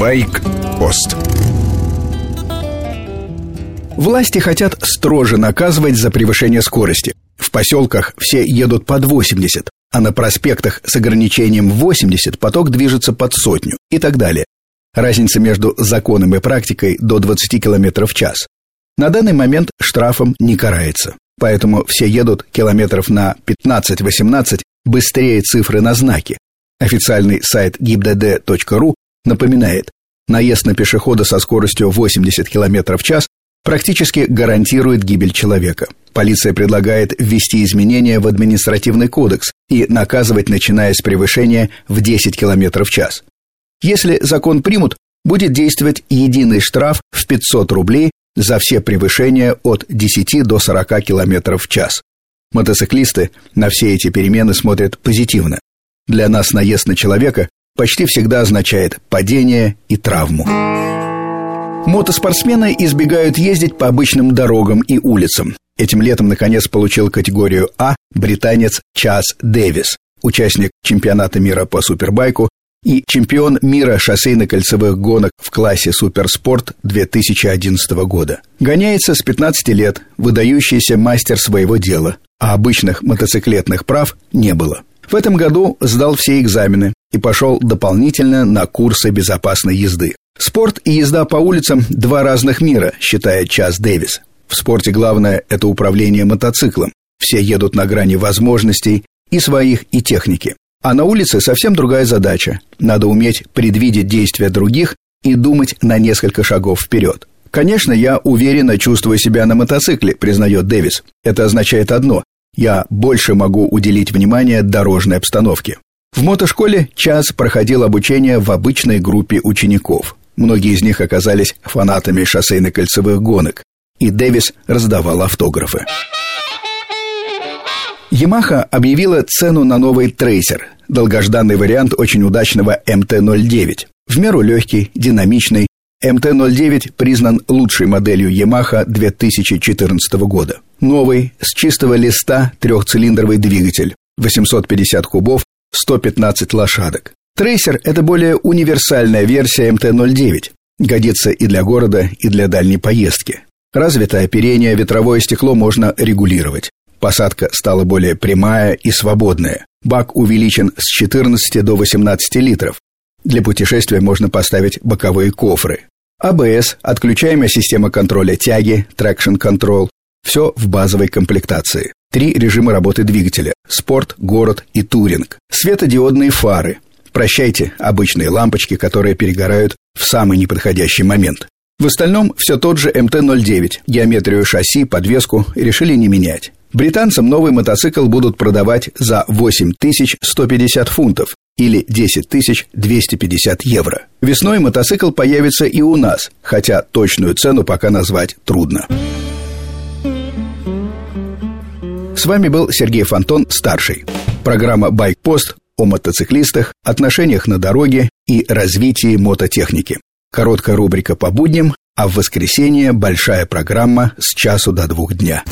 Байк-пост Власти хотят строже наказывать за превышение скорости. В поселках все едут под 80, а на проспектах с ограничением 80 поток движется под сотню и так далее. Разница между законом и практикой до 20 км в час. На данный момент штрафом не карается. Поэтому все едут километров на 15-18 быстрее цифры на знаке. Официальный сайт gibdd.ru напоминает, наезд на пешехода со скоростью 80 км в час практически гарантирует гибель человека. Полиция предлагает ввести изменения в административный кодекс и наказывать, начиная с превышения в 10 км в час. Если закон примут, будет действовать единый штраф в 500 рублей за все превышения от 10 до 40 км в час. Мотоциклисты на все эти перемены смотрят позитивно. Для нас наезд на человека почти всегда означает падение и травму. Мотоспортсмены избегают ездить по обычным дорогам и улицам. Этим летом, наконец, получил категорию А британец Час Дэвис, участник чемпионата мира по супербайку и чемпион мира шоссейно-кольцевых гонок в классе суперспорт 2011 года. Гоняется с 15 лет, выдающийся мастер своего дела, а обычных мотоциклетных прав не было. В этом году сдал все экзамены и пошел дополнительно на курсы безопасной езды. Спорт и езда по улицам – два разных мира, считает Час Дэвис. В спорте главное – это управление мотоциклом. Все едут на грани возможностей и своих, и техники. А на улице совсем другая задача. Надо уметь предвидеть действия других и думать на несколько шагов вперед. Конечно, я уверенно чувствую себя на мотоцикле, признает Дэвис. Это означает одно – я больше могу уделить внимание дорожной обстановке. В мотошколе час проходил обучение в обычной группе учеников. Многие из них оказались фанатами шоссейно-кольцевых гонок, и Дэвис раздавал автографы. Ямаха объявила цену на новый трейсер, долгожданный вариант очень удачного МТ-09. В меру легкий, динамичный, МТ-09 признан лучшей моделью Yamaha 2014 года. Новый, с чистого листа, трехцилиндровый двигатель, 850 кубов, 115 лошадок. Трейсер – это более универсальная версия МТ-09. Годится и для города, и для дальней поездки. Развитое оперение, ветровое стекло можно регулировать. Посадка стала более прямая и свободная. Бак увеличен с 14 до 18 литров. Для путешествия можно поставить боковые кофры. АБС, отключаемая система контроля тяги, traction control. Все в базовой комплектации. Три режима работы двигателя – спорт, город и туринг. Светодиодные фары – Прощайте обычные лампочки, которые перегорают в самый неподходящий момент. В остальном все тот же МТ-09. Геометрию шасси, подвеску решили не менять. Британцам новый мотоцикл будут продавать за 8150 фунтов или 10 250 евро. Весной мотоцикл появится и у нас, хотя точную цену пока назвать трудно. С вами был Сергей Фонтон, старший. Программа «Байкпост» о мотоциклистах, отношениях на дороге и развитии мототехники. Короткая рубрика по будням, а в воскресенье большая программа с часу до двух дня.